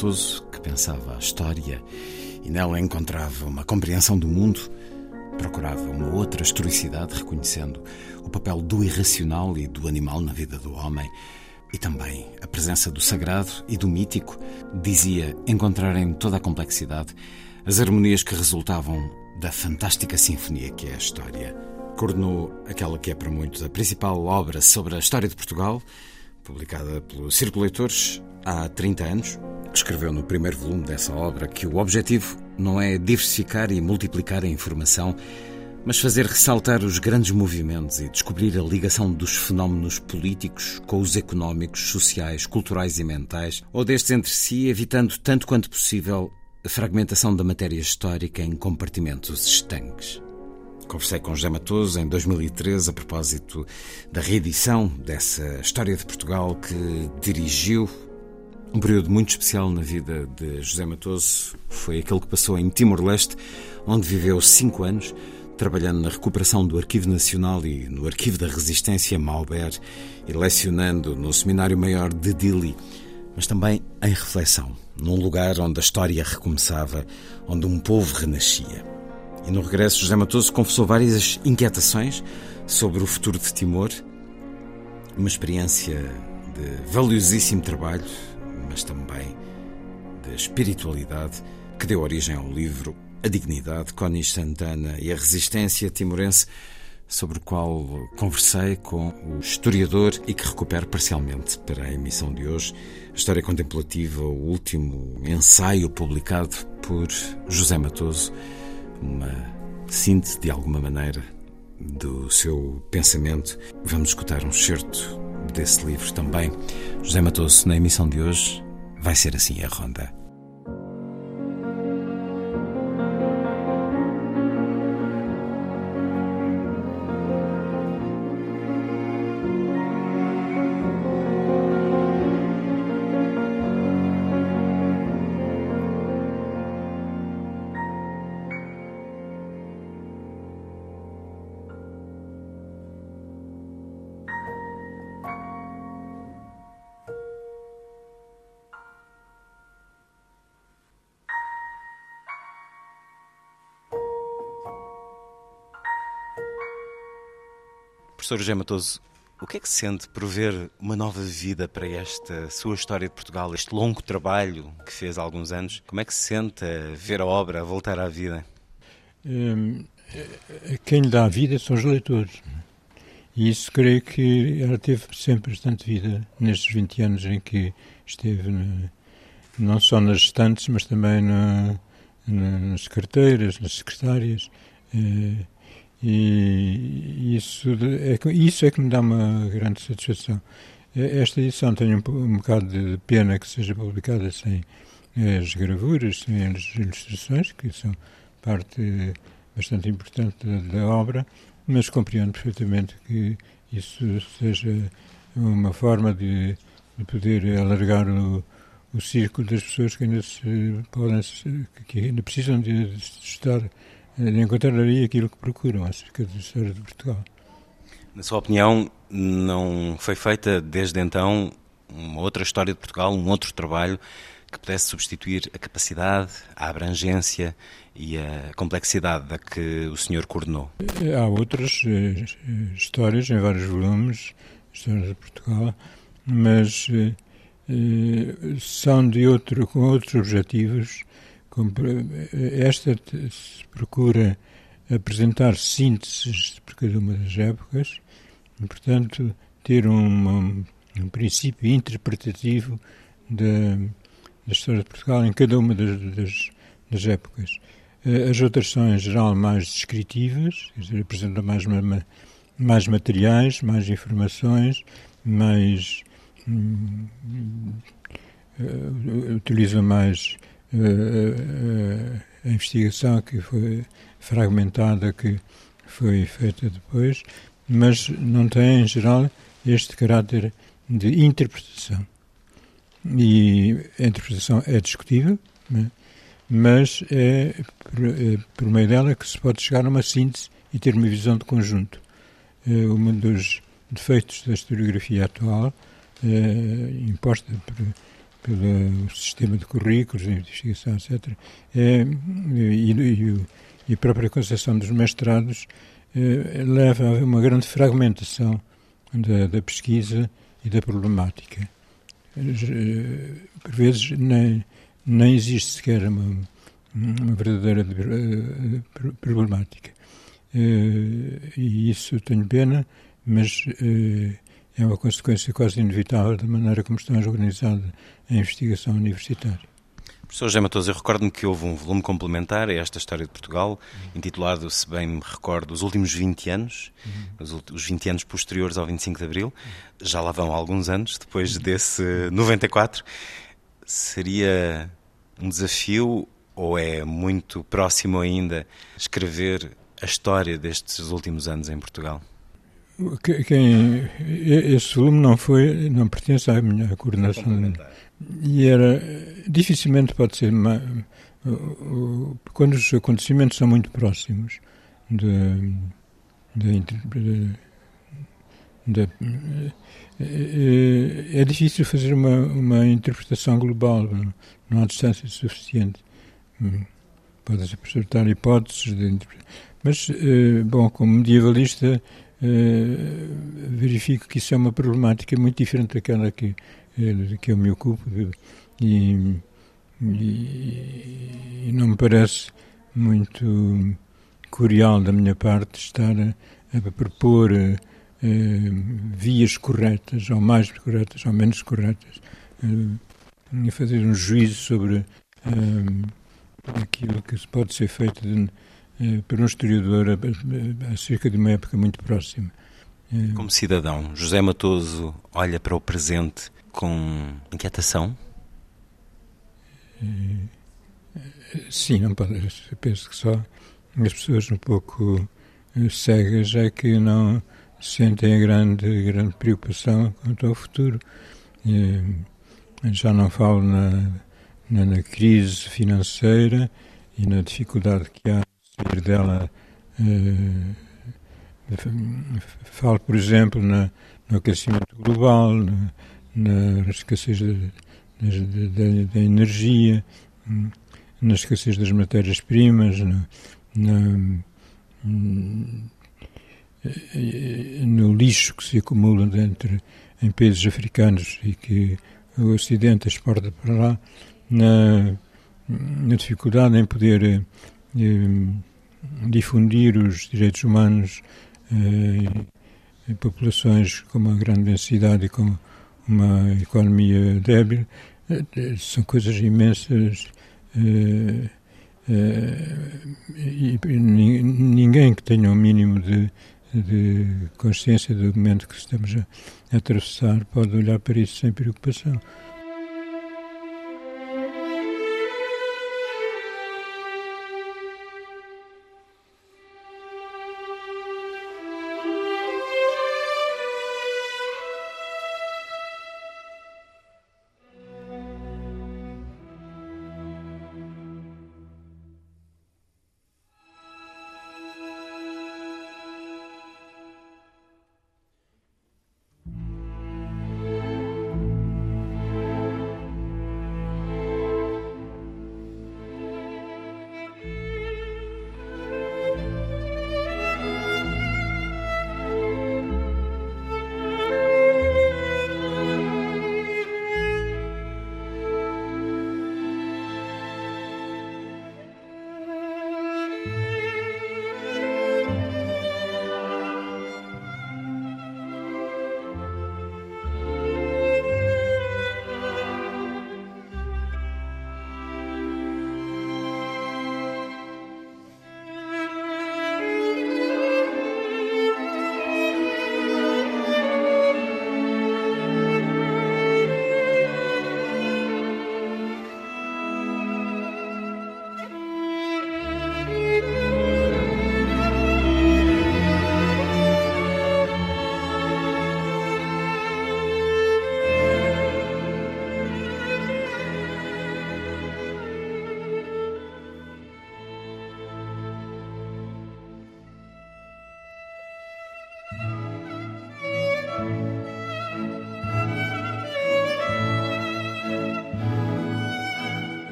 Matoso, que pensava a história e nela encontrava uma compreensão do mundo, procurava uma outra historicidade, reconhecendo o papel do irracional e do animal na vida do homem e também a presença do sagrado e do mítico. Dizia encontrar em toda a complexidade as harmonias que resultavam da fantástica sinfonia que é a história. Coordenou aquela que é para muitos a principal obra sobre a história de Portugal publicada pelo Círculo Leitores há 30 anos. Escreveu no primeiro volume dessa obra que o objetivo não é diversificar e multiplicar a informação, mas fazer ressaltar os grandes movimentos e descobrir a ligação dos fenómenos políticos com os económicos, sociais, culturais e mentais, ou destes entre si, evitando tanto quanto possível a fragmentação da matéria histórica em compartimentos estanques. Conversei com José Matoso em 2013 a propósito da reedição dessa História de Portugal que dirigiu. Um período muito especial na vida de José Matoso foi aquele que passou em Timor-Leste, onde viveu cinco anos, trabalhando na recuperação do Arquivo Nacional e no Arquivo da Resistência Malber e lecionando no Seminário Maior de Dili, mas também em reflexão, num lugar onde a história recomeçava, onde um povo renascia. E no regresso, José Matoso confessou várias inquietações sobre o futuro de Timor, uma experiência de valiosíssimo trabalho, mas também de espiritualidade, que deu origem ao livro A Dignidade, Conis Santana e a Resistência Timorense, sobre o qual conversei com o historiador e que recupero parcialmente para a emissão de hoje. A História Contemplativa, o último ensaio publicado por José Matoso uma síntese, de alguma maneira, do seu pensamento. Vamos escutar um excerto desse livro também. José Matoso, na emissão de hoje, vai ser assim a ronda. Professor José Matoso, o que é que sente por ver uma nova vida para esta sua história de Portugal, este longo trabalho que fez há alguns anos? Como é que se sente ver a obra voltar à vida? Hum, quem lhe dá a vida são os leitores. E isso creio que ela teve sempre bastante vida nestes 20 anos em que esteve na, não só nas estantes, mas também na, na, nas carteiras, nas secretárias. Eh, e isso é, isso é que me dá uma grande satisfação. Esta edição tem um, um bocado de pena que seja publicada sem as gravuras, sem as ilustrações, que são parte bastante importante da, da obra, mas compreendo perfeitamente que isso seja uma forma de, de poder alargar o, o círculo das pessoas que ainda se podem, que ainda precisam de, de estar encontraria aquilo que procuram acerca da história de Portugal. Na sua opinião, não foi feita desde então uma outra história de Portugal, um outro trabalho que pudesse substituir a capacidade, a abrangência e a complexidade da que o senhor coordenou? Há outras eh, histórias em vários volumes, histórias de Portugal, mas eh, eh, são de outro, com outros objetivos esta se procura apresentar sínteses por cada uma das épocas e, portanto, ter um princípio interpretativo da, da, história de Portugal em cada uma das, das, das, épocas. As outras são, em geral, mais descritivas, quer dizer, apresentam mais mais materiais, mais informações, mais hum, uh, utiliza mais a investigação que foi fragmentada, que foi feita depois, mas não tem, em geral, este caráter de interpretação. E a interpretação é discutível, né? mas é por, é por, meio dela que se pode chegar a uma síntese e ter uma visão de conjunto. Um dos defeitos da historiografia atual, imposta por, pelo sistema de currículos, de investigação, etc., é, e, e, e, a própria concepção dos mestrados é, leva a uma grande fragmentação da, da pesquisa e da problemática. Eh, por vezes nem, nem existe sequer uma, uma verdadeira eh, problemática. Eh, e isso tenho pena, mas é uma consequência quase inevitável da maneira como está organizada a investigação universitária. Professor José Matoso, eu recordo-me que houve um volume complementar a esta história de Portugal, intitulado, se bem me recordo, Os Últimos 20 Anos, uhum. os 20 anos posteriores ao 25 de Abril. Já lá vão alguns anos, depois desse 94. Seria um desafio ou é muito próximo ainda escrever a história destes últimos anos em Portugal? Quem, esse volume não foi, não pertence à minha coordenação e era dificilmente pode ser uma, quando os acontecimentos são muito próximos de, de, de, de é, é difícil fazer uma, uma interpretação global, não há distância suficiente. Pode-se apresentar hipóteses de Mas, eh, bom, como medievalista, verifico que isso é uma problemática muito diferente daquela que de que eu me ocupo e, e, e, não me parece muito curial da minha parte estar a, a propor eh, vias corretas, ou mais corretas, ou menos corretas, eh, e fazer um juízo sobre eh, aquilo que pode ser feito de, eh, por um historiador acerca de uma época muito próxima. Como cidadão, José Matoso olha para o presente com inquietação? Sim, não pode. Penso que só as pessoas um pouco eh, cegas é que não sentem a grande, grande preocupação quanto ao futuro. Já não falo na, na, na crise financeira e na dificuldade que há sair dela. Eh, falo, por exemplo, na, no aquecimento global, na, na escassez da energia, na escassez das matérias-primas, no lixo que se acumula dentro, em países africanos e que o Ocidente exporta para lá, na, na dificuldade em poder eh, difundir os direitos humanos eh, em populações com uma grande densidade e com uma economia débil, eh, eh, são coisas imensas. Eh, e ninguém que tenha um mínimo de, de consciência do momento que estamos a atravessar pode olhar para isso sem preocupação.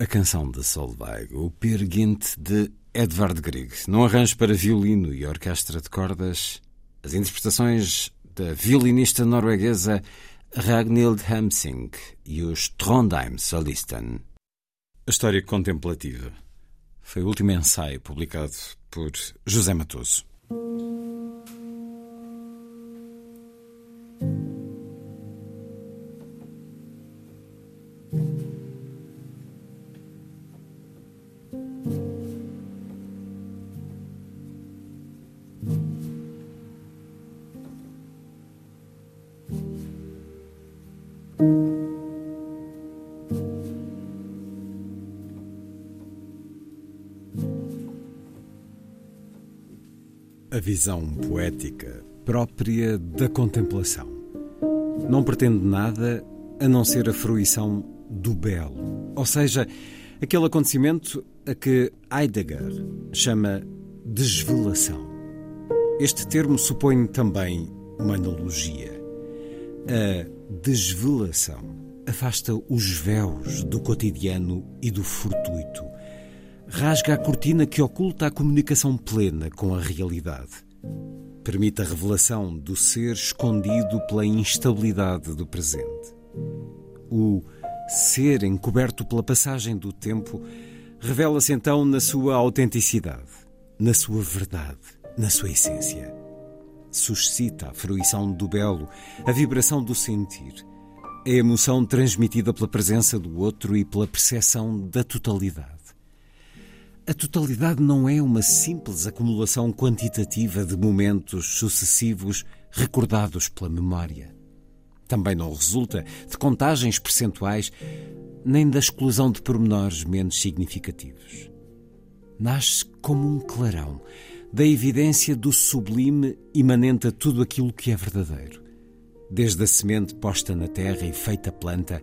A canção de Solveig, o Peer de Edvard Grieg, num arranjo para violino e orquestra de cordas, as interpretações da violinista norueguesa Ragnhild Hamsing e os Trondheim Solisten. A história contemplativa foi o último ensaio publicado por José Matoso. A visão poética própria da contemplação. Não pretende nada a não ser a fruição do belo, ou seja, aquele acontecimento a que Heidegger chama desvelação. Este termo supõe também uma analogia. A desvelação afasta os véus do cotidiano e do fortuito rasga a cortina que oculta a comunicação plena com a realidade. Permite a revelação do ser escondido pela instabilidade do presente. O ser encoberto pela passagem do tempo revela-se então na sua autenticidade, na sua verdade, na sua essência. Suscita a fruição do belo, a vibração do sentir, a emoção transmitida pela presença do outro e pela percepção da totalidade. A totalidade não é uma simples acumulação quantitativa de momentos sucessivos recordados pela memória. Também não resulta de contagens percentuais nem da exclusão de pormenores menos significativos. Nasce como um clarão da evidência do sublime imanente a tudo aquilo que é verdadeiro, desde a semente posta na terra e feita planta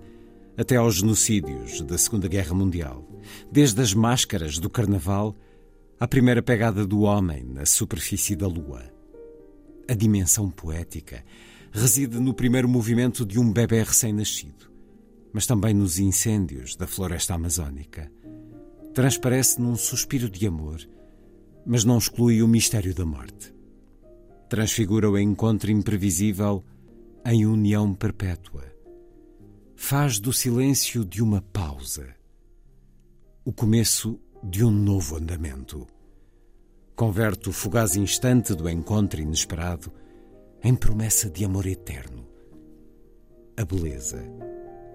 até aos genocídios da Segunda Guerra Mundial, desde as máscaras do Carnaval à primeira pegada do homem na superfície da Lua. A dimensão poética reside no primeiro movimento de um bebê recém-nascido, mas também nos incêndios da floresta amazónica. Transparece num suspiro de amor, mas não exclui o mistério da morte. Transfigura o encontro imprevisível em união perpétua faz do silêncio de uma pausa o começo de um novo andamento. Converte o fugaz instante do encontro inesperado em promessa de amor eterno. A beleza,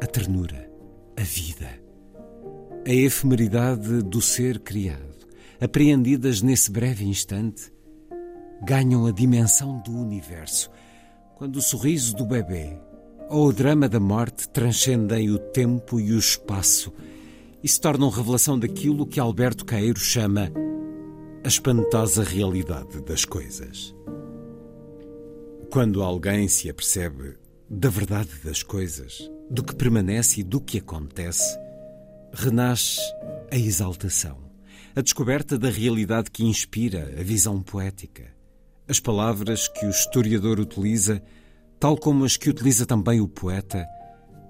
a ternura, a vida, a efemeridade do ser criado, apreendidas nesse breve instante, ganham a dimensão do universo quando o sorriso do bebê ou o drama da morte transcendem o tempo e o espaço e se tornam revelação daquilo que Alberto Caeiro chama a espantosa realidade das coisas. Quando alguém se apercebe da verdade das coisas, do que permanece e do que acontece, renasce a exaltação, a descoberta da realidade que inspira a visão poética. As palavras que o historiador utiliza tal como as que utiliza também o poeta,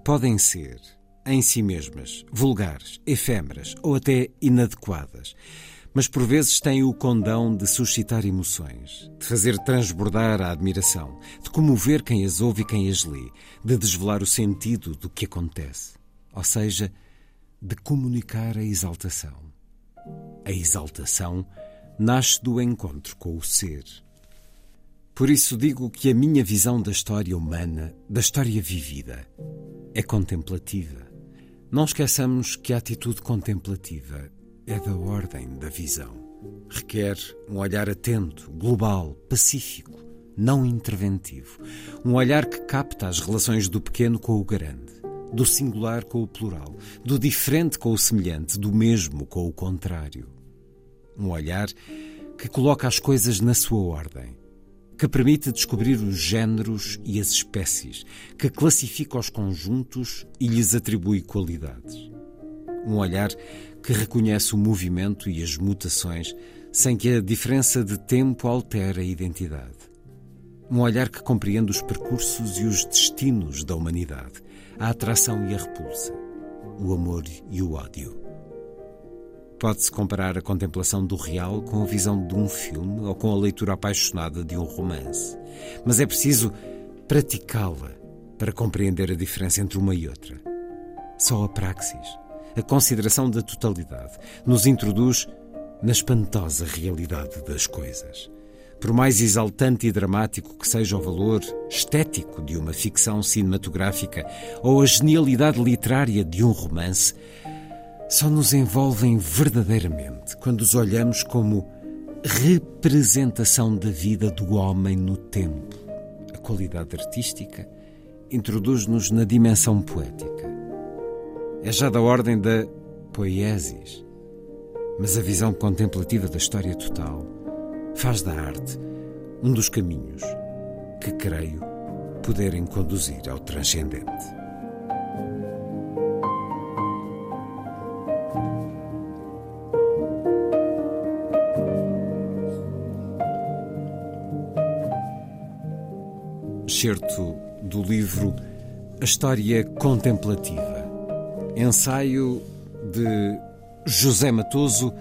podem ser, em si mesmas, vulgares, efêmeras ou até inadequadas, mas por vezes têm o condão de suscitar emoções, de fazer transbordar a admiração, de comover quem as ouve e quem as lê, de desvelar o sentido do que acontece, ou seja, de comunicar a exaltação. A exaltação nasce do encontro com o ser. Por isso digo que a minha visão da história humana, da história vivida, é contemplativa. Não esqueçamos que a atitude contemplativa é da ordem da visão. Requer um olhar atento, global, pacífico, não interventivo. Um olhar que capta as relações do pequeno com o grande, do singular com o plural, do diferente com o semelhante, do mesmo com o contrário. Um olhar que coloca as coisas na sua ordem que permite descobrir os géneros e as espécies, que classifica os conjuntos e lhes atribui qualidades. Um olhar que reconhece o movimento e as mutações sem que a diferença de tempo altere a identidade. Um olhar que compreende os percursos e os destinos da humanidade, a atração e a repulsa, o amor e o ódio, Pode-se comparar a contemplação do real com a visão de um filme ou com a leitura apaixonada de um romance. Mas é preciso praticá-la para compreender a diferença entre uma e outra. Só a praxis, a consideração da totalidade, nos introduz na espantosa realidade das coisas. Por mais exaltante e dramático que seja o valor estético de uma ficção cinematográfica ou a genialidade literária de um romance, só nos envolvem verdadeiramente quando os olhamos como representação da vida do homem no tempo. A qualidade artística introduz-nos na dimensão poética. É já da ordem da poiesis, mas a visão contemplativa da história total faz da arte um dos caminhos que creio poderem conduzir ao transcendente. Certo do livro A História Contemplativa, ensaio de José Matoso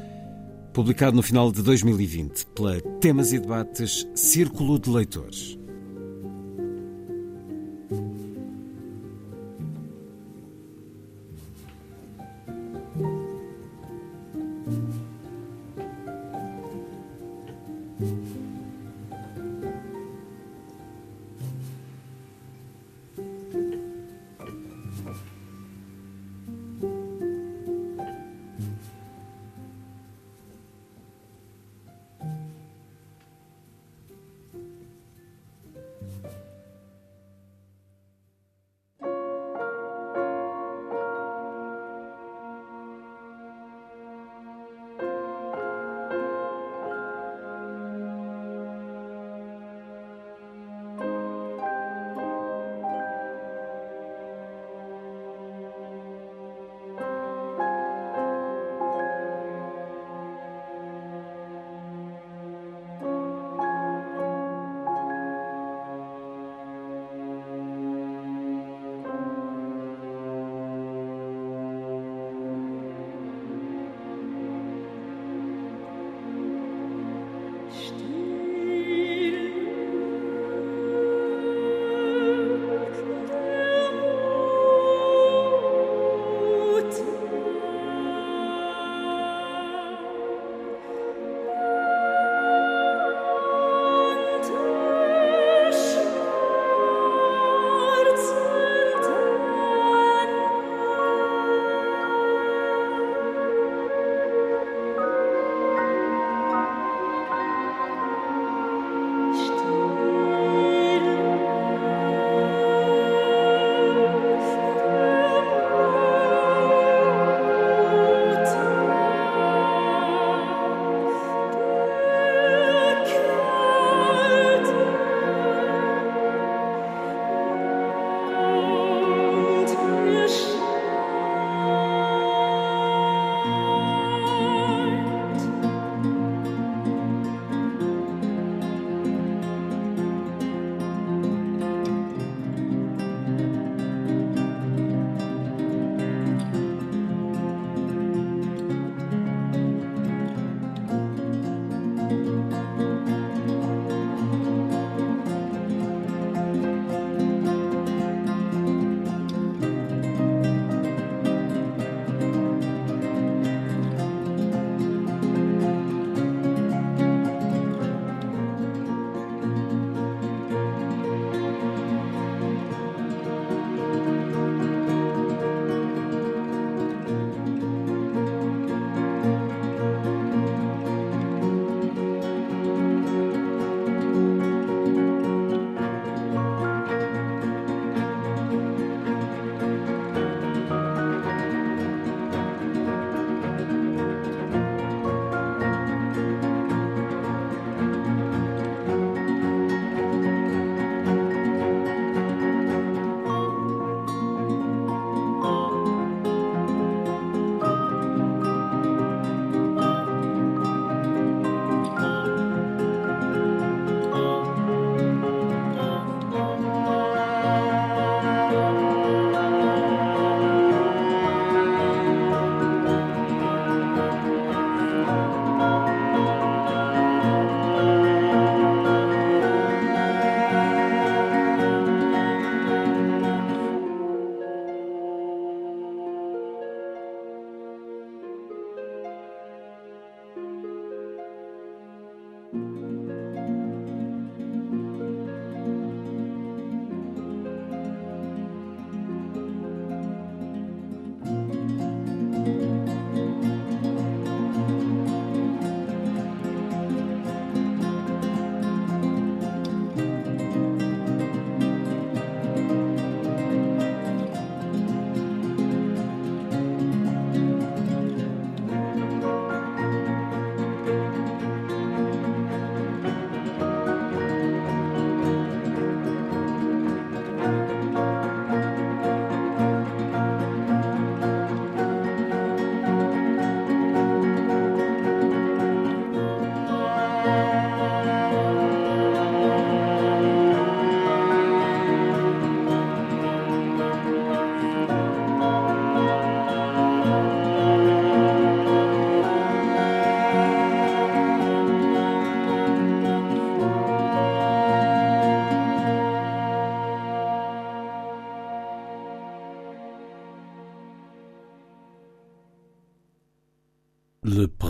publicado no final de 2020 pela Temas e Debates Círculo de Leitores.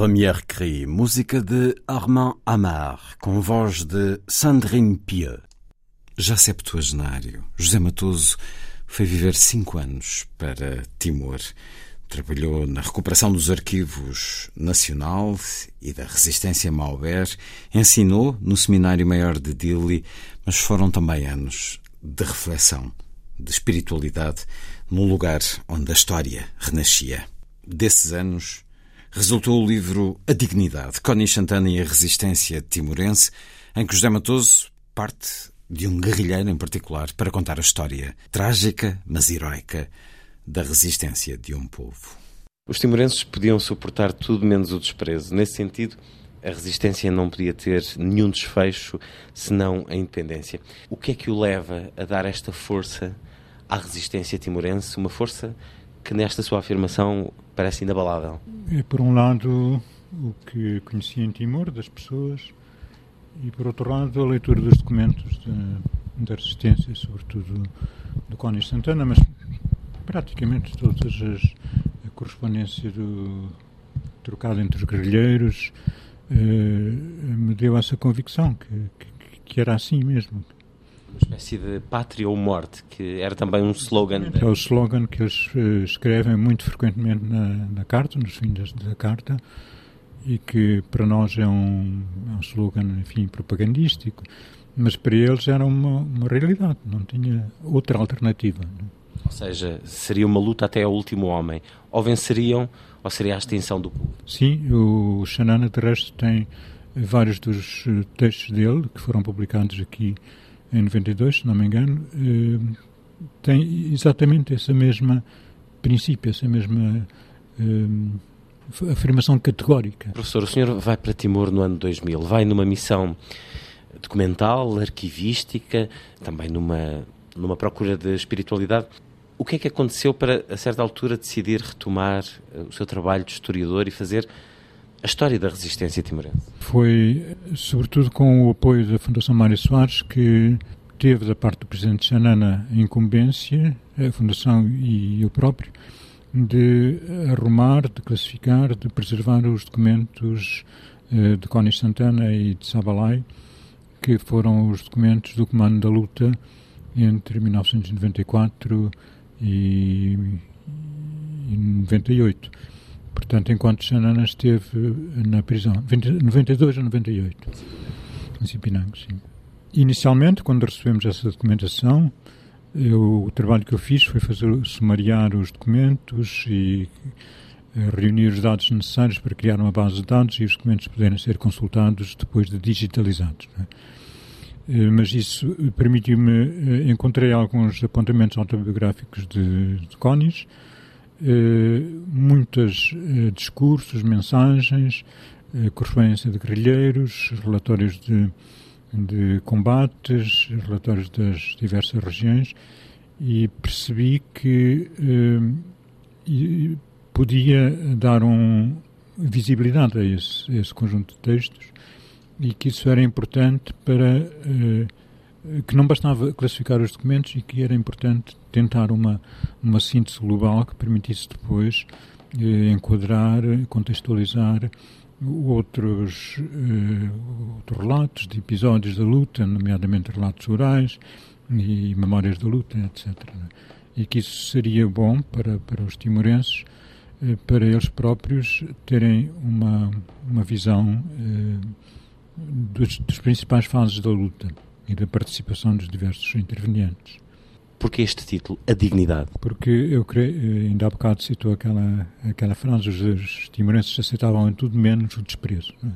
Le Premier Cri, música de Armand Amar, com voz de Sandrine Pieux. Já septuagenário, José Matoso foi viver cinco anos para Timor. Trabalhou na recuperação dos arquivos nacional e da resistência Mauber, ensinou no Seminário Maior de Dili, mas foram também anos de reflexão, de espiritualidade, num lugar onde a história renascia. Desses anos, resultou o livro A Dignidade, Connie Santana e a Resistência Timorense, em que José Matoso parte de um guerrilheiro em particular para contar a história trágica, mas heroica, da resistência de um povo. Os timorenses podiam suportar tudo menos o desprezo. Nesse sentido, a resistência não podia ter nenhum desfecho senão a independência. O que é que o leva a dar esta força à resistência timorense? Uma força que nesta sua afirmação parece inabalável. É, por um lado, o que conhecia em Timor das pessoas e, por outro lado, a leitura dos documentos da resistência, sobretudo do Cónis Santana, mas praticamente todas as a correspondência do trocado entre os guerrilheiros eh, me deu essa convicção que, que, que era assim mesmo uma espécie de pátria ou morte, que era também um slogan. É o slogan que eles uh, escrevem muito frequentemente na, na carta, nos fins da carta, e que para nós é um, é um slogan, enfim, propagandístico, mas para eles era uma, uma realidade, não tinha outra alternativa. Não? Ou seja, seria uma luta até ao último homem. Ou venceriam, ou seria a extinção do povo. Sim, o Xanana, de resto, tem vários dos eh, textos dele, que foram publicados aqui em 92, se não me engano, eh, tem exatamente essa mesma princípio, essa mesma eh, afirmação categórica. Professor, o senhor vai para Timor no ano 2000, vai numa missão documental, arquivística, também numa, numa procura de espiritualidade. O que é que aconteceu para, a certa altura, decidir retomar eh, o seu trabalho de historiador e fazer a história da resistência timorense? Foi, sobretudo, com o apoio da Fundação Mário Soares, que teve da parte do Presidente Xanana a incumbência, a Fundação e eu próprio, de arrumar, de classificar, de preservar os documentos eh, de Cónis Santana e de Sabalai, que foram os documentos do Comando da Luta entre 1994 e, e 98 Portanto, enquanto Xanana esteve na prisão, 20, 92 a 98, em Cipinango, sim. Inicialmente, quando recebemos essa documentação, eu, o trabalho que eu fiz foi fazer sumariar os documentos e eh, reunir os dados necessários para criar uma base de dados e os documentos poderem ser consultados depois de digitalizados. É? Eh, mas isso permitiu-me, eh, encontrei alguns apontamentos autobiográficos de, de Conis, eh, muitos eh, discursos, mensagens, eh, correspondência de guerrilheiros, relatórios de, de combates, relatórios das diversas regiões e percebi que podia dar um, visibilidade a esse, a esse, conjunto de textos e que isso era importante para que não bastava classificar os documentos e que era importante tentar uma, uma síntese global que permitisse depois eh, enquadrar, contextualizar outros, eh, outros relatos de episódios da luta, nomeadamente relatos orais e memórias da luta, etc. E que isso seria bom para, para os timorenses, eh, para eles próprios terem uma, uma visão eh, dos, dos principais fases da luta e da participação dos diversos intervenientes. Porquê este título, A Dignidade? Porque eu creio, ainda há bocado citou aquela, aquela frase, os, timorenses aceitavam em tudo menos o desprezo. É?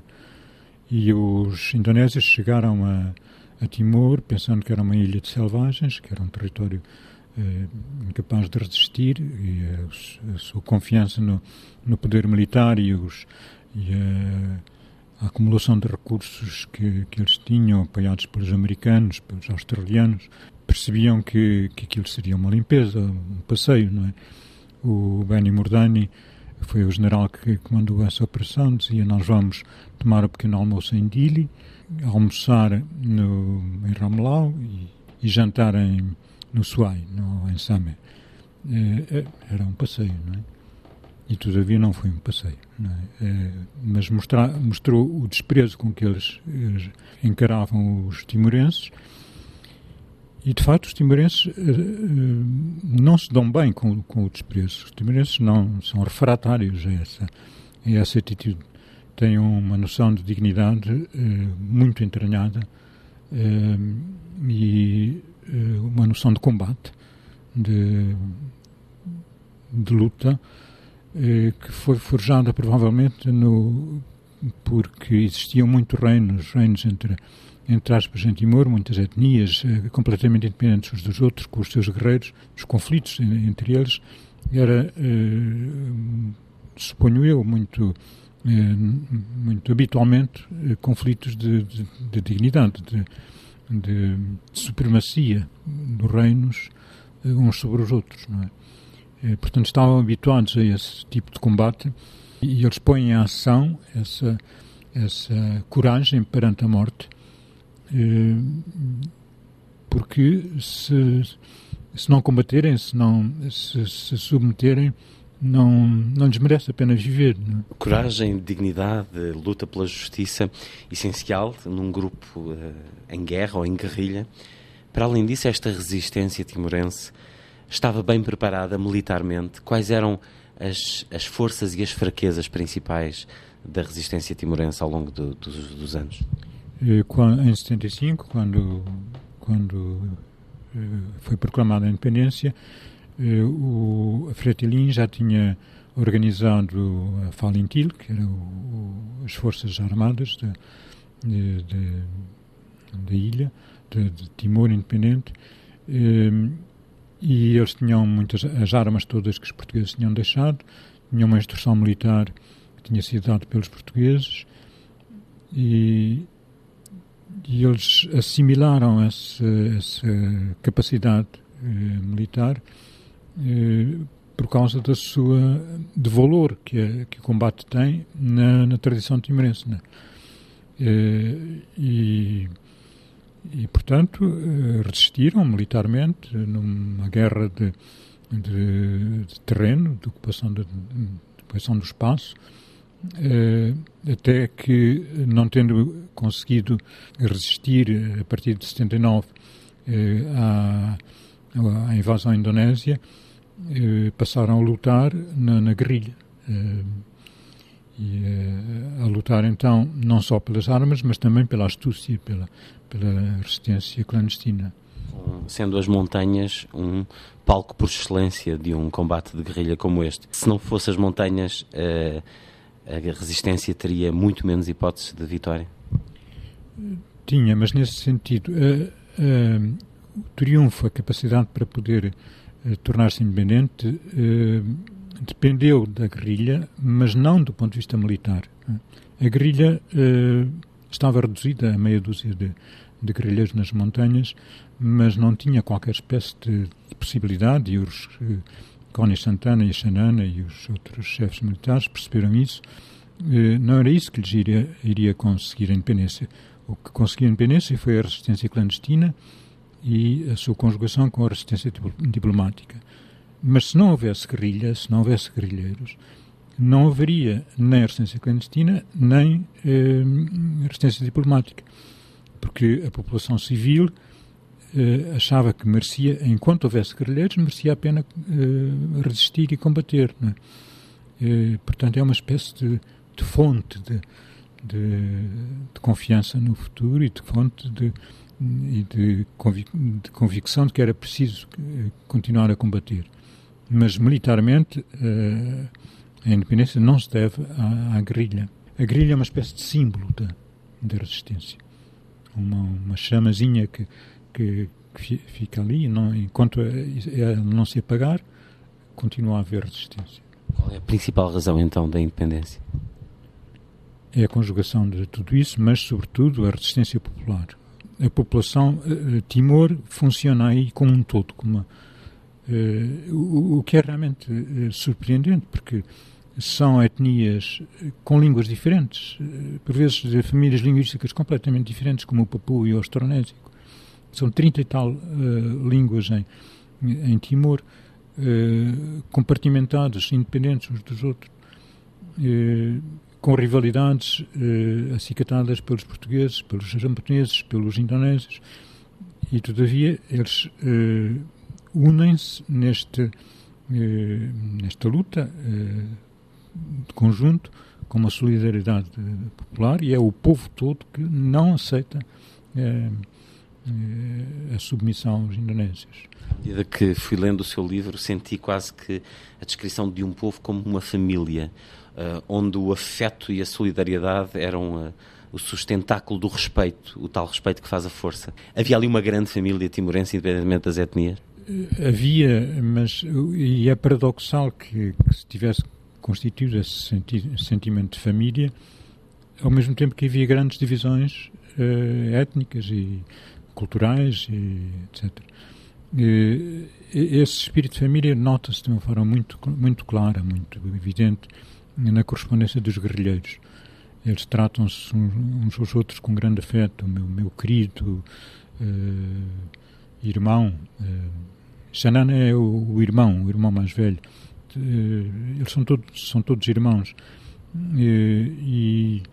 E os indonésios chegaram a, a, Timor pensando que era uma ilha de selvagens, que era um território eh, incapaz de resistir, e a, a sua confiança no, no, poder militar e, os, e a a acumulação de recursos que, que eles tinham, apoiados pelos americanos, pelos australianos, percebiam que, que aquilo seria uma limpeza, um passeio, não é? O Benny Mordani foi o general que comandou essa operação, dizia nós vamos tomar um pequeno almoço em Dili, almoçar no, em Ramelau e, e jantar em, no Suai, no, em Same. É, é, era um passeio, não é? E todavia não foi um passeio. É? É, mas mostrar, mostrou o desprezo com que eles, eles, encaravam os timorenses. E de facto, os timorenses uh, uh, não se dão bem com, com o desprezo. Os timorenses não são refratários a essa, a essa atitude. Têm uma noção de dignidade uh, muito entranhada e uma noção de combate, de, de luta eh, que foi forjada provavelmente no, porque existiam muitos reinos, reinos entre, entre aspas, em Timor, muitas etnias eh, completamente independentes uns dos outros, com os seus guerreiros, os conflitos entre eles, era, eh, suponho eu, muito, muito habitualmente, conflitos de, de, de dignidade, de, de, supremacia dos reinos uns sobre os outros, não é? Eh, portanto, estavam habituados a esse tipo de combate e eles põem em ação essa, essa coragem perante a morte, eh, porque se, se não combaterem, se não se, se submeterem, não, não lhes merece a pena viver. É? Coragem, dignidade, luta pela justiça, essencial num grupo uh, em guerra ou em guerrilha. Para além disso, esta resistência timorense estava bem preparada militarmente? Quais eram as, as forças e as fraquezas principais da resistência timorense ao longo do, do, dos anos? Em 75, quando, quando eh, foi proclamada a independência, eh, o, Fretilin já tinha organizado a Falintil, que eram as forças armadas da ilha, de, de Timor independente, e eles tinham muitas as armas todas que os portugueses tinham deixado, tinham uma instrução militar que tinha sido dada pelos portugueses e, e eles assimilaram essa, essa capacidade eh, militar eh, por causa da sua de valor que, que o combate tem na, na tradição timorense. Né? Eh, e e, portanto, resistiram militarmente numa guerra de, de, de terreno, de ocupação, de, de ocupação do espaço, até que, não tendo conseguido resistir a partir de 79 eh, à, à invasão à Indonésia, passaram a lutar na, na guerrilha e a lutar então não só pelas armas, mas também pela astúcia, pela, pela resistência clandestina. Sendo as montanhas um palco por excelência de um combate de guerrilha como este. Se não fossem as montanhas, a, a resistência teria muito menos hipóteses de vitória? Tinha, mas nesse sentido, o triunfo, a capacidade para poder tornar-se independente, dependeu da guerrilha, mas não do ponto de vista militar. A guerrilha estava reduzida a meia dúzia de, de guerrilheiros nas montanhas, mas não tinha qualquer espécie de possibilidade, e os Coni Santana e Xanana e os outros chefes militares perceberam isso. Eh, não era isso que lhes iria, iria conseguir a independência. O que conseguiu a independência foi a resistência clandestina e a sua conjugação com a resistência diplomática. Mas se não houvesse guerrilha, se não houvesse guerrilheiros, não haveria nem resistência clandestina, nem eh, resistência diplomática. Porque a população civil eh, achava que merecia, enquanto houvesse guerrilheiros, merecia a pena eh, resistir e combater. É? Eh, portanto, é uma espécie de, de fonte de, de, de, confiança no futuro e de fonte de, de, convic de convicção de que era preciso continuar a combater. Mas militarmente a independência não se deve à, à guerrilha. A guerrilha é uma espécie de símbolo da, da resistência. Uma, uma chamazinha que, que, que fica ali, não, enquanto ela não se apagar, continua a haver resistência. Qual é a principal razão, então, da independência? É a conjugação de tudo isso, mas, sobretudo, a resistência popular. A população, uh, Timor, funciona aí como um todo, como uma, uh, o, o, que é realmente surpreendente, porque são etnias com línguas diferentes, eh, por vezes de famílias linguísticas completamente diferentes, como o papu e o austronésico. São 30 e tal uh, línguas em, em Timor compartimentados, independentes uns dos outros, com rivalidades acicatadas pelos portugueses, pelos japoneses, pelos indonésios, e todavia eles unem-se neste, nesta luta de conjunto com uma solidariedade popular e é o povo todo que não aceita a submissão aos indonésios. À medida que fui lendo o seu livro, senti quase que a descrição de um povo como uma família, uh, onde o afeto e a solidariedade eram uh, o sustentáculo do respeito, o tal respeito que faz a força. Havia ali uma grande família timorense, independentemente das etnias? Havia, mas e é paradoxal que, que se tivesse constituído esse senti sentimento de família, ao mesmo tempo que havia grandes divisões uh, étnicas e culturais, e etc. Uh, esse espírito de família nota-se de uma forma muito, muito clara, muito evidente, na correspondência dos guerrilheiros. Eles tratam-se uns aos outros com grande afeto. Meu, meu querido uh, irmão, uh, Xanana é o, o, irmão, o irmão mais velho. Eh, eles são todos, são todos irmãos e, e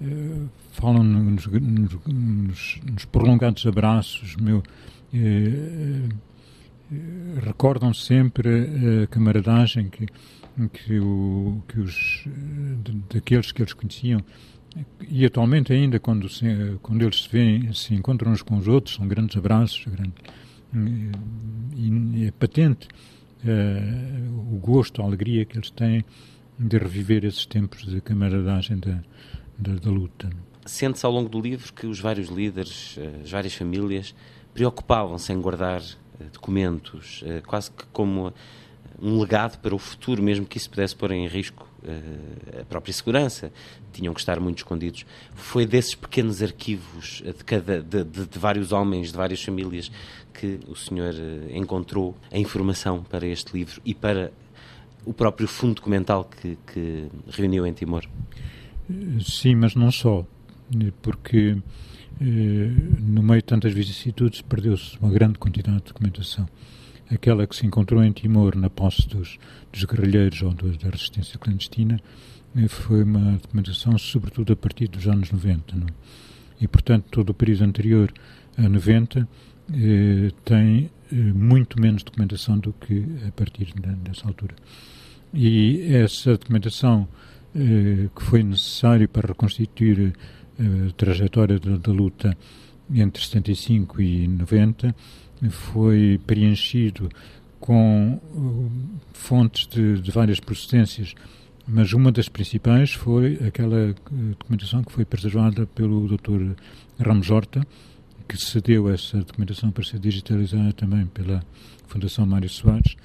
eh, falam nos, nos, nos, prolongados abraços, meu, eh, recordam sempre a camaradagem que, que, o, que os, daqueles que eles conheciam. E atualmente ainda quando, se, quando eles se, veem, se encontram uns com os outros, são grandes abraços, grande, e, é patente o gosto, a alegria que eles têm de reviver esses tempos de camaradagem da, da, da luta. Sente-se ao longo do livro que os vários líderes, eh, as várias famílias, preocupavam-se em guardar eh, documentos, quase que como um legado para o futuro, mesmo que isso pudesse pôr em risco a própria segurança. Tinham que estar muito escondidos. Foi desses pequenos arquivos de, cada, de, de, de vários homens, de várias famílias, que o senhor eh, encontrou a informação para este livro e para o próprio fundo documental que, que reuniu em Timor? Sim, mas não só, porque eh, no meio de tantas vicissitudes perdeu-se uma grande quantidade de documentação. Aquela que se encontrou em Timor na posse dos, dos guerrilheiros ou da resistência clandestina eh, foi uma documentação sobretudo a partir dos anos 90. Não? É? E, portanto, todo o período anterior a 90 eh, tem eh, muito menos documentação do que a partir dessa altura. E essa documentação eh, que foi necessária para reconstituir a trajetória da, da, luta entre 75 e 90 foi preenchido com fontes de, de várias procedências, mas uma das principais foi aquela documentação que foi preservada pelo Dr. Ramos Horta, que cedeu essa documentação para ser digitalizada também pela Fundação Mário Soares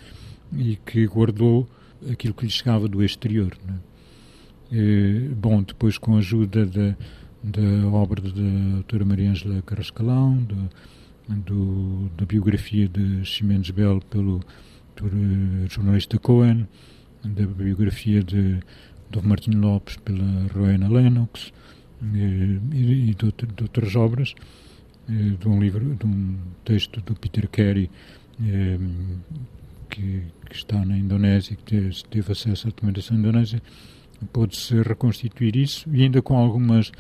e que guardou aquilo que lhe chegava do exterior. É? Bom, depois com a ajuda da, obra da doutora Maria Ângela Carrascalão, do, do, da biografia de Ximenes Bell pelo eh, jornalista Cohen, da biografia de do Martinho Lopes pela Rowena Lennox eh, e, e de, de outras obras, eh, de um livro, de um texto do Peter Carey eh, que, que, está na Indonésia, que teve acesso à documentação indonésia, pode-se reconstituir isso e ainda com algumas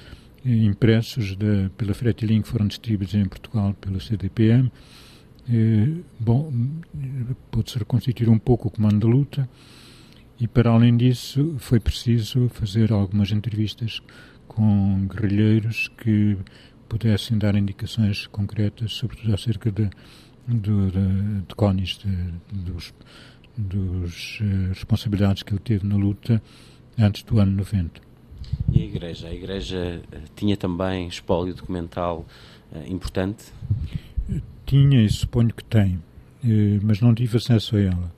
eh, impressos pela Fretilin que foram distribuídos em Portugal pela CDPM. bom, pode-se reconstituir um pouco o comando da luta e para além disso foi preciso fazer algumas entrevistas com guerrilheiros que pudessem dar indicações concretas, sobretudo acerca de, de, de, de Conis, de, dos, dos uh, responsabilidades que ele teve na luta antes do ano 90. E a Igreja? A Igreja uh, tinha também espólio documental uh, importante? Tinha e suponho que tem, mas não tive acesso a ela.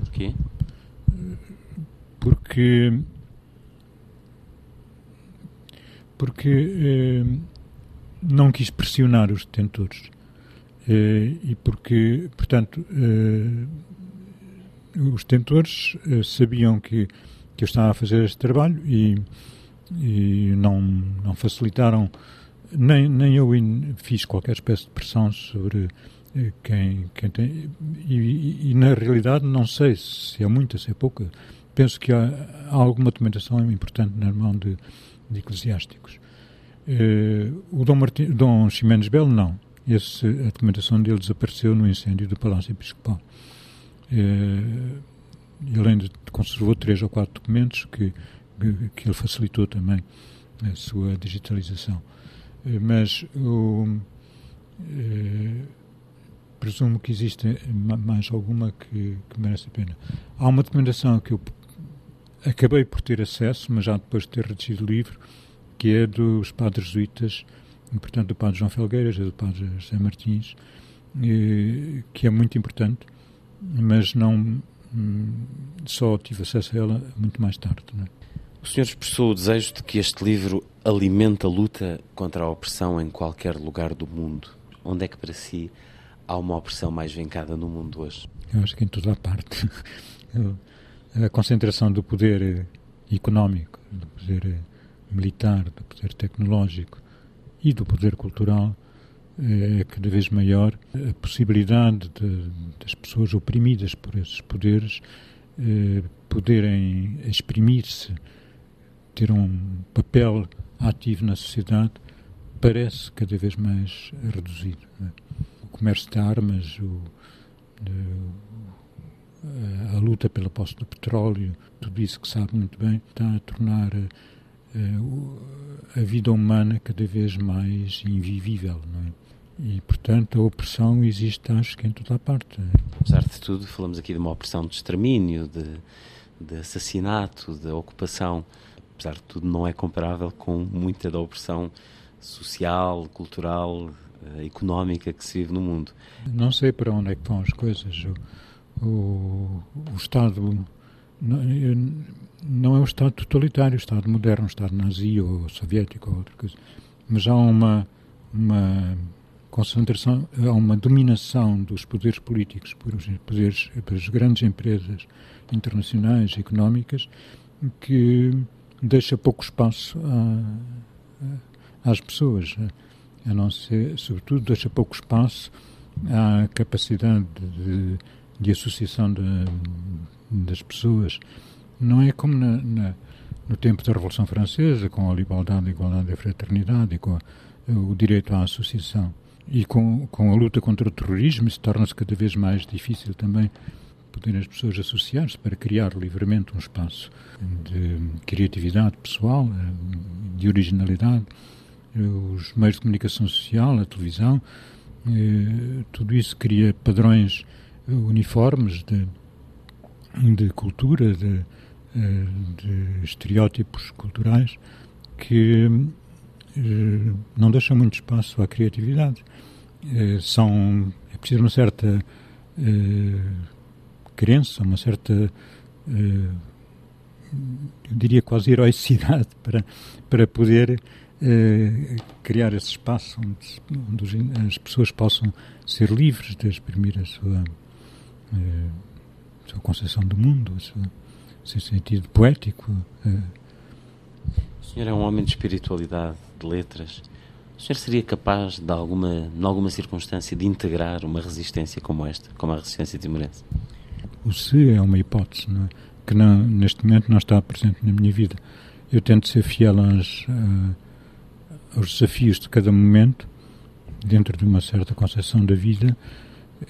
Porquê? Porque porque eh, não quis pressionar os detentores eh, e porque, portanto, eh, os detentores eh, sabiam que, que estava a fazer este trabalho e, e não, não facilitaram, nem, nem eu fiz qualquer espécie de pressão sobre quem, quem tem. E, e, na realidade, não sei se é muita, se é pouca. Penso que há, há alguma documentação importante na mão de, de eclesiásticos. Uh, o Dom, Dom Ximenes Belo, não. Esse, a documentação dele desapareceu no incêndio do Palácio Episcopal. Uh, ele ainda conservou três ou quatro documentos que, que, que ele facilitou também a sua digitalização. Uh, mas o presumo que existe mais alguma que, que, merece a pena. Há uma documentação que eu acabei por ter acesso, mas já depois de ter redigido o livro, que é dos padres jesuítas, portanto do padre João Felgueiras e do padre José Martins, que é muito importante, mas não hum, só tive acesso a ela muito mais tarde. É? O senhor expressou o desejo de que este livro alimente a luta contra a opressão em qualquer lugar do mundo. Onde é que para si há uma opressão mais vincada no mundo hoje? Eu acho que em toda a parte. a concentração do poder eh, económico, do poder eh, militar, do poder tecnológico e do poder cultural é cada vez maior. A possibilidade de, das pessoas oprimidas por esses poderes poderem exprimir-se, ter um papel ativo na sociedade, parece cada vez mais reduzido. É? comércio de armas, o, a, a luta pela posse do petróleo, tudo isso que sabe muito bem, está a tornar a, a, a vida humana cada vez mais invivível, não é? E, portanto, a opressão existe, acho que, em toda a parte. Apesar de tudo, falamos aqui de uma opressão de extermínio, de, de assassinato, de ocupação. Apesar de tudo, não é comparável com muita da opressão social, cultural, uh, económica que se vive no mundo. Não sei para onde é que vão as coisas. O, o, o Estado não, não, é o Estado totalitário, o Estado moderno, o Estado nazi ou soviético ou outra coisa. Mas há uma, uma concentração, há uma dominação dos poderes políticos por os poderes, pelas grandes empresas internacionais, económicas, que deixa pouco espaço a, a, às pessoas a não ser, sobretudo, deixa pouco espaço à capacidade de, de associação de, das pessoas. Não é como na, na, no tempo da Revolução Francesa, com a liberdade, a igualdade e a fraternidade, e com a, o direito à associação. E com, com a luta contra o terrorismo, isso torna-se cada vez mais difícil também poderem as pessoas associar-se para criar livremente um espaço de criatividade pessoal, de originalidade. Os meios de comunicação social, a televisão, eh, tudo isso cria padrões uniformes de, de cultura, de, eh, de estereótipos culturais que não deixam muito espaço à criatividade. São, é preciso uma certa crença, uma certa eu diria quase heroicidade para, para poder eh, criar esse espaço onde, onde, as pessoas possam ser livres de exprimir a sua, eh, sua concepção do mundo, o seu, seu sentido poético. Eh. Senhor é um homem de espiritualidade, de letras. O senhor seria capaz, de alguma, em alguma circunstância, de integrar uma resistência como esta, como a resistência timorense? O se é uma hipótese, não é? que não, neste momento não está presente na minha vida. Eu tento ser fiel uh, aos desafios de cada momento, dentro de uma certa concepção da vida,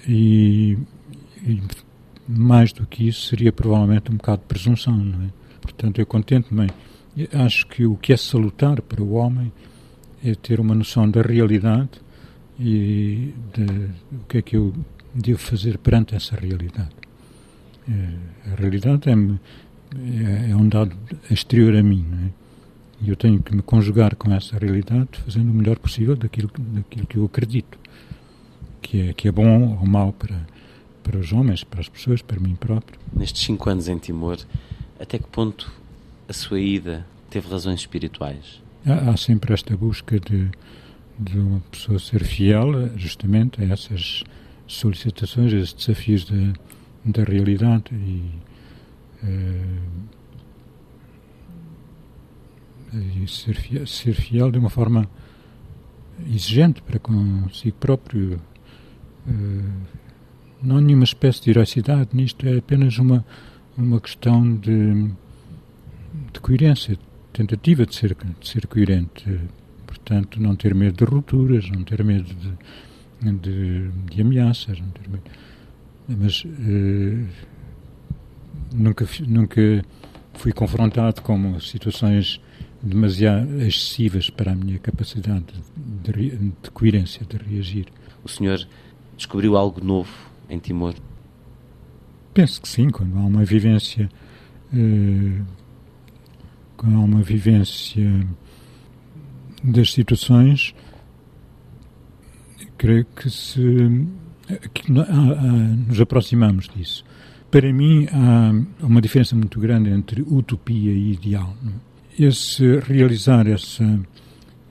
e, e mais do que isso seria provavelmente um bocado de presunção, não é? Portanto, eu contento-me. Acho que o que é salutar para o homem é ter uma noção da realidade e de o que é que eu devo fazer perante essa realidade. É, a realidade é, é, um dado exterior a mim, não é? E eu tenho que me conjugar com essa realidade fazendo o melhor possível daquilo, daquilo que eu acredito, que é, que é bom ou mau para, para os homens, para as pessoas, para mim próprio. Nestes cinco anos em Timor, até que ponto a sua ida teve razões espirituais? Há, há sempre esta busca de, de uma pessoa ser fiel justamente a essas solicitações, a esses desafios da, da realidade e uh, e ser fiel, ser fiel de uma forma exigente para consigo próprio, não há nenhuma espécie de heroicidade nisto, é apenas uma, uma questão de coerência, tentativa de ser, de ser coerente. Portanto, não ter medo de rupturas, não ter medo de, de, de ameaças, não ter medo. Mas uh, nunca, nunca fui confrontado com situações demasiado excessivas para a minha capacidade de, de coerência, de reagir. O senhor descobriu algo novo em Timor? Penso que sim, quando há uma vivência. Quando há uma vivência das situações, creio que se que, nos aproximamos disso. Para mim, há uma diferença muito grande entre utopia e ideal. É? Esse realizar, essa,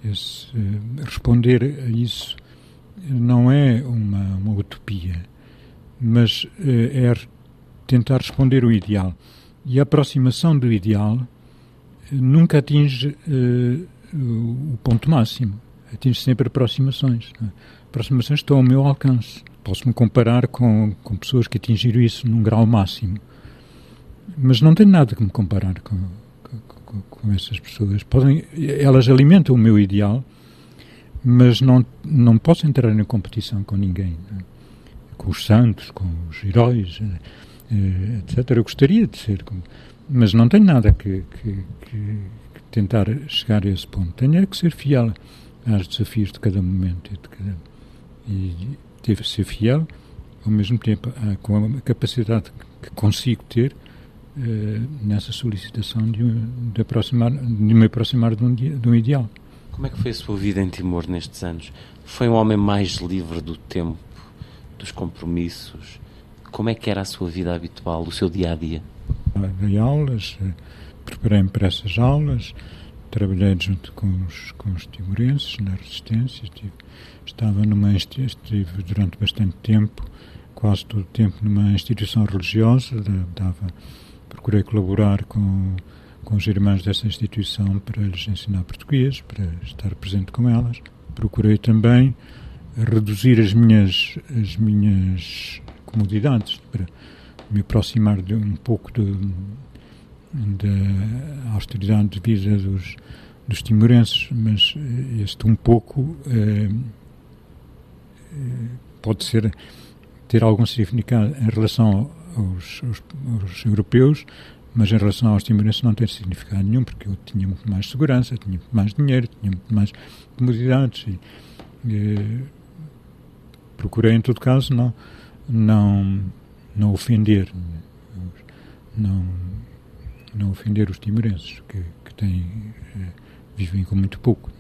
esse responder a isso, não é uma, uma utopia, mas eh, é tentar responder o ideal. E a aproximação do ideal nunca atinge uh, o ponto máximo, atinge sempre aproximações. É? Aproximações estão ao meu alcance. Posso-me comparar com, com pessoas que atingiram isso num grau máximo, mas não tenho nada que me comparar com, com, com essas pessoas. Podem, elas alimentam o meu ideal, mas não, não posso entrar em competição com ninguém. É? Com os santos, com os heróis, eh, etc. Eu gostaria de ser, mas não tenho nada que, que, que, que tentar chegar a esse ponto. Tenho é que ser fiel aos desafios de cada momento e, de cada, e devo ser fiel, ao mesmo tempo com a capacidade que consigo ter uh, nessa solicitação de, de, aproximar, de me aproximar de um, de um ideal. Como é que foi a sua vida em Timor nestes anos? Foi um homem mais livre do tempo, dos compromissos? Como é que era a sua vida habitual, o seu dia a dia? Dei aulas, eh, preparei-me para essas aulas, trabalhei junto com os, com os timorenses na resistência, estive, estava numa estive durante bastante tempo, quase todo o tempo numa instituição religiosa, dava, procurei colaborar com com os irmãos dessa instituição para lhes ensinar português, para estar presente com elas. Procurei também reduzir as minhas, as minhas comodidades para me aproximar de um pouco da austeridade de vida dos, dos timorenses, mas este um pouco eh, pode ser ter algum significado em relação aos, aos, aos europeus, mas em relação aos timorenses não tem significado nenhum, porque eu tinha muito mais segurança, tinha muito mais dinheiro, tinha muito mais comodidades e procurei, em todo caso, não, não, não ofender, não, não ofender os timorenses, que, que têm, eh, vivem com muito pouco.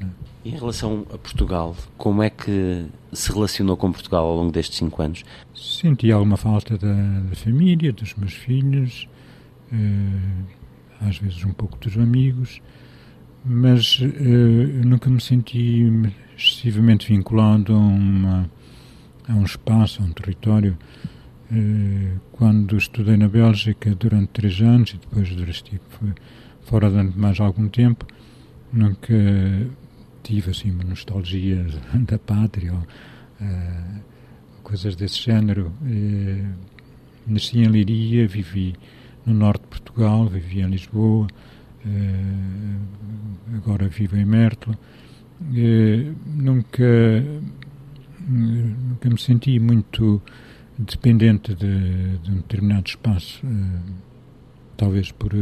E em relação a Portugal, como é que se relacionou com Portugal ao longo destes cinco anos? Senti alguma falta da, da família, dos meus filhos, uh, às vezes um pouco dos amigos, mas uh, nunca me senti excessivamente vinculado a, uma, a um espaço, a um território. Uh, quando estudei na Bélgica durante três anos e depois estive fora durante mais algum tempo, nunca tive assim uma nostalgia da pátria ou uh, coisas desse género. Uh, nasci em Liria, vivi no norte de Portugal, vivi em Lisboa, uh, agora vivo em Mértola. Nunca, nunca me senti muito dependente de, de um determinado espaço, uh, talvez por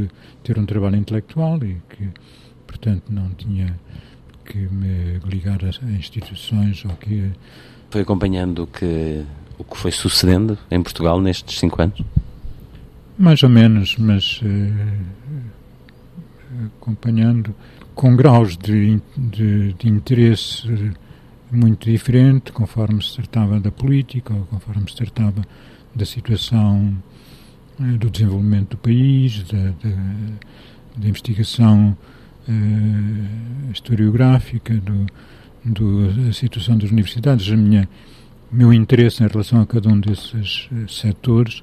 ter um trabalho intelectual e que, portanto, não tinha que me ligar a, instituições ou que... Foi acompanhando o que, o que foi sucedendo em Portugal nestes cinco anos? Mais ou menos, mas acompanhando com graus de, de, de, interesse muito diferente, conforme se tratava da política ou conforme se tratava da situação uh, do desenvolvimento do país, da, da, da investigação uh, historiográfica, do, do, da situação das universidades. Minha, meu interesse em relação a cada um desses setores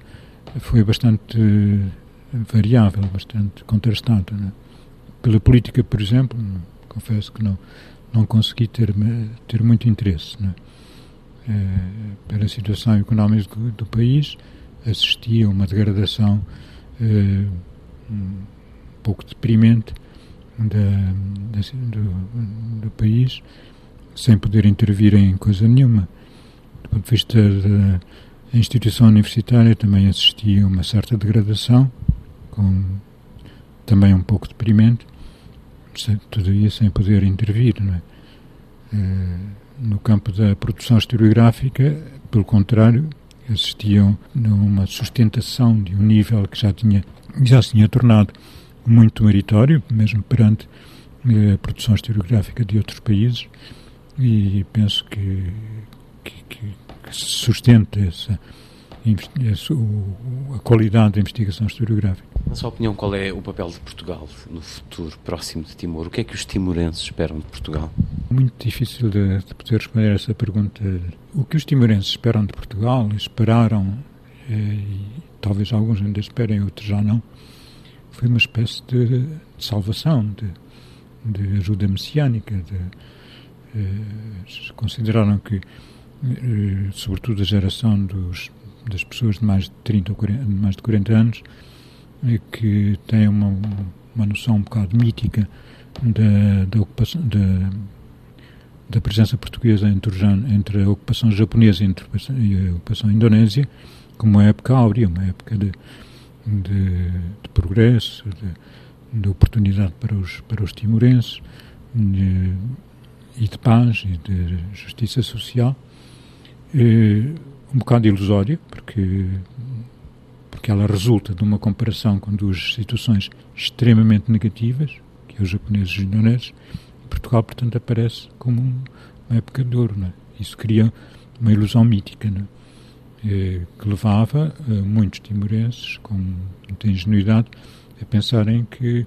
foi bastante variável, bastante contrastado. Né? Pela política, por exemplo, confesso que não, não consegui ter, ter muito interesse. Né? pela situação económica do, do, país, assistia a uma degradação um pouco deprimente da, da, do, do, país, sem poder intervir em coisa nenhuma. Do ponto de vista da instituição universitária, também assistia a uma certa degradação, com, também um pouco deprimente, todavia sem poder intervir. É? Eh, no campo da produção historiográfica, pelo contrário, assistiam a uma sustentação de um nível que já tinha já se tinha tornado muito meritório, mesmo perante eh, a produção historiográfica de outros países, e penso que, que, que, que se sustenta essa, a qualidade da investigação historiográfica. Na sua opinião, qual é o papel de Portugal no futuro próximo de Timor? O que é que os timorenses esperam de Portugal? Muito difícil de, de poder responder a essa pergunta. O que os timorenses esperam de Portugal, esperaram, eh, e talvez alguns ainda esperem, outros já não, foi uma espécie de, de salvação, de, de, ajuda messiânica. Eh, consideraram que, eh, sobretudo a geração dos, das pessoas de mais de 30 ou 40, mais de 40 anos, que têm uma, uma noção um bocado mítica da, da ocupação, da, da presença portuguesa entre, entre, a ocupação japonesa e, a ocupação indonésia, como uma época áurea, uma época de, de, de progresso, de, de, oportunidade para os, para os timorenses e de paz e de justiça social. Um bocado ilusória, porque, porque ela resulta de uma comparação com duas situações extremamente negativas, que é os japoneses e os indonésios, e Portugal, portanto, aparece como uma época de ouro. Não é? Isso cria uma ilusão mítica. Não é? Eh, que levava muitos timorenses, com muita ingenuidade, a pensarem que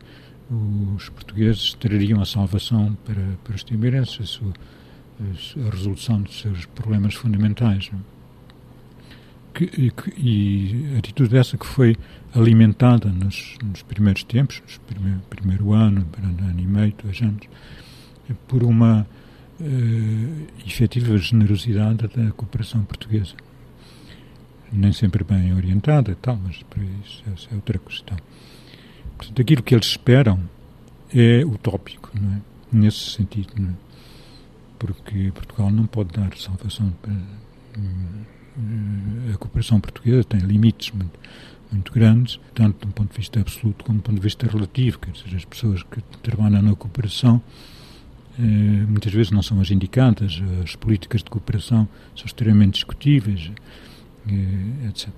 os portugueses trariam a salvação para, para os timorenses, a, sua, a, resolução dos seus problemas fundamentais. Que, e, e, atitude dessa que foi alimentada nos, nos primeiros tempos, no primeiro, ano, ano e meio, dois anos, por uma uh, efetiva generosidade da cooperação portuguesa nem sempre bem orientada tal, mas para isso essa é outra questão. Portanto, aquilo que eles esperam é utópico, não é? Nesse sentido, não é? Porque Portugal não pode dar salvação para a cooperação portuguesa tem limites muito, muito grandes, tanto do ponto de vista absoluto como do ponto de vista relativo, quer dizer, as pessoas que trabalham na cooperação eh, muitas vezes não são as indicadas, as políticas de cooperação são extremamente discutíveis, etc.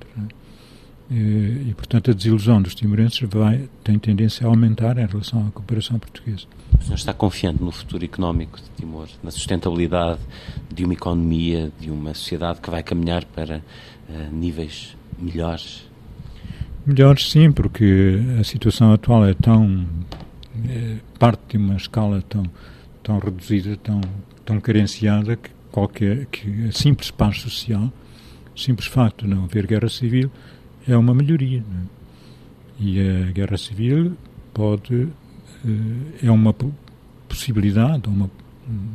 E, portanto, a desilusão dos timorenses vai, tem tendência a aumentar em relação à cooperação portuguesa. O senhor está confiante no futuro económico de Timor, na sustentabilidade de uma economia, de uma sociedade que vai caminhar para uh, níveis melhores? Melhores, sim, porque a situação atual é tão. É, parte de uma escala tão, tão reduzida, tão, tão carenciada, que, qualquer, que a simples paz social simples facto de não haver guerra civil é uma melhoria. É? E a guerra civil pode. Eh, é uma possibilidade, uma,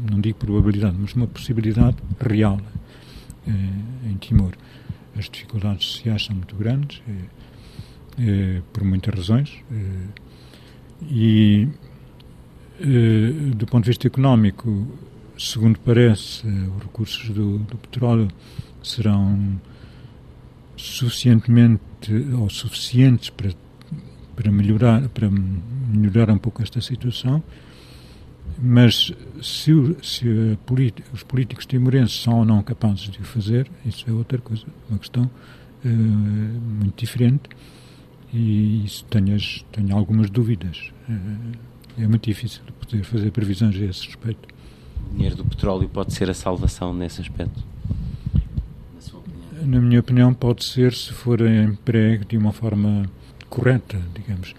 não digo probabilidade, mas uma possibilidade real eh, em Timor. As dificuldades sociais são muito grandes, eh, por muitas razões, e do ponto de vista económico, segundo parece, os recursos do, do petróleo serão suficientemente ou suficientes para, para melhorar para melhorar um pouco esta situação. Mas se, se os políticos timorenses são ou não capazes de o fazer isso é outra coisa uma questão uh, muito diferente. E isso tenho, as, tenho algumas dúvidas. Uh, é muito difícil poder fazer previsões a esse respeito. O dinheiro do petróleo pode ser a salvação nesse aspecto? Na minha opinião, pode ser se for emprego de uma forma correta, digamos.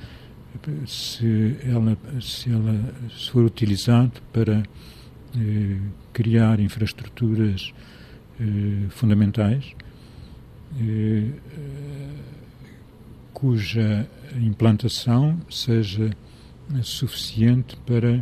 Se ela, se ela se for utilizado para eh, criar infraestruturas eh, fundamentais, eh, cuja implantação seja suficiente para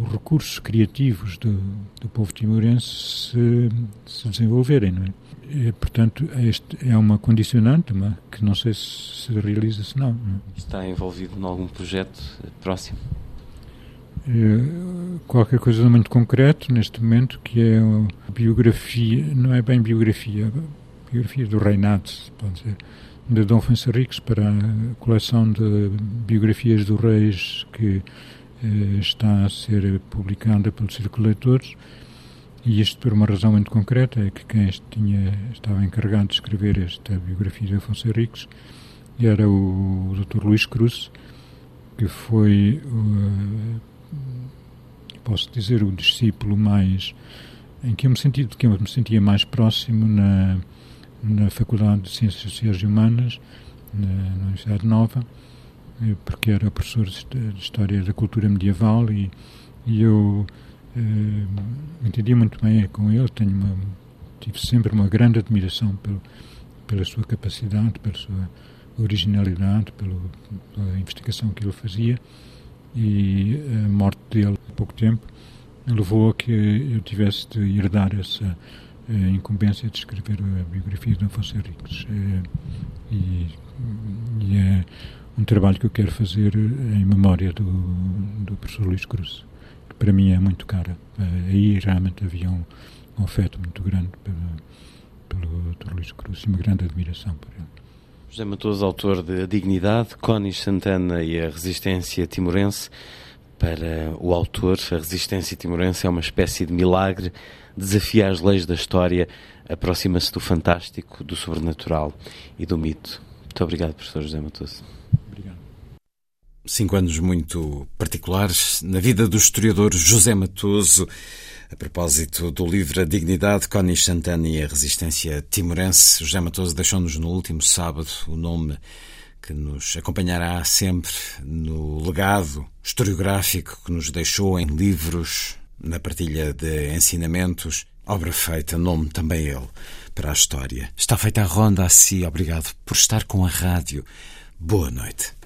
os recursos criativos do, do povo timorense se, se desenvolverem, não é? E, portanto, este é uma condicionante uma, que não sei se se realiza se não. É? Está envolvido em algum projeto próximo? qualquer coisa muito concreto neste momento, que é a biografia, não é bem biografia, a biografia do reinado, pode dizer, de Dom Afonso Henriques para a coleção de biografias dos reis que eh, está a ser publicada pelo Círculo de Leitores e isto por uma razão muito concreta, é que quem tinha, estava encarregado de escrever esta biografia de Afonso Henriques era o Dr. Luís Cruz, que foi, uh, posso dizer, o discípulo mais, em que eu me senti, que eu me sentia mais próximo na, na Faculdade de Ciências Sociais e Humanas, na, na Universidade Nova, eh, porque era professor de História da Cultura Medieval e, e eu uh, entendia muito bem com ele, tenho uma, tive sempre uma grande admiração pelo, pela sua capacidade, pela sua originalidade, pelo, pela investigação que ele fazia e a morte dele há pouco tempo levou a que eu tivesse de herdar essa a incumbência de escrever a biografia de Afonso Henriques. É, e, e, é um trabalho que eu quero fazer em memória do, do professor Luís Cruz, para mim é muito cara. É, aí realmente havia um, um afeto muito grande pelo, pelo Dr. Luís Cruz e uma grande admiração por ele. José Matoso, autor de A Dignidade, Conis Santana e a Resistência Timorense. Para o autor, a resistência timorense é uma espécie de milagre desafia as leis da história, aproxima-se do fantástico, do sobrenatural e do mito. Muito obrigado, professor José Matoso. Cinco anos muito particulares na vida do historiador José Matoso. A propósito do livro A Dignidade, Connie Santana e a Resistência Timorense, José Matoso deixou-nos no último sábado o nome que nos acompanhará sempre no legado historiográfico que nos deixou em livros, na partilha de ensinamentos, obra feita, nome também ele, para a história. Está feita a ronda a si, obrigado por estar com a rádio. Boa noite.